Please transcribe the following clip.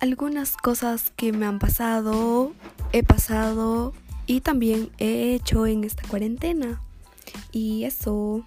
algunas cosas que me han pasado, he pasado y también he hecho en esta cuarentena. Y eso.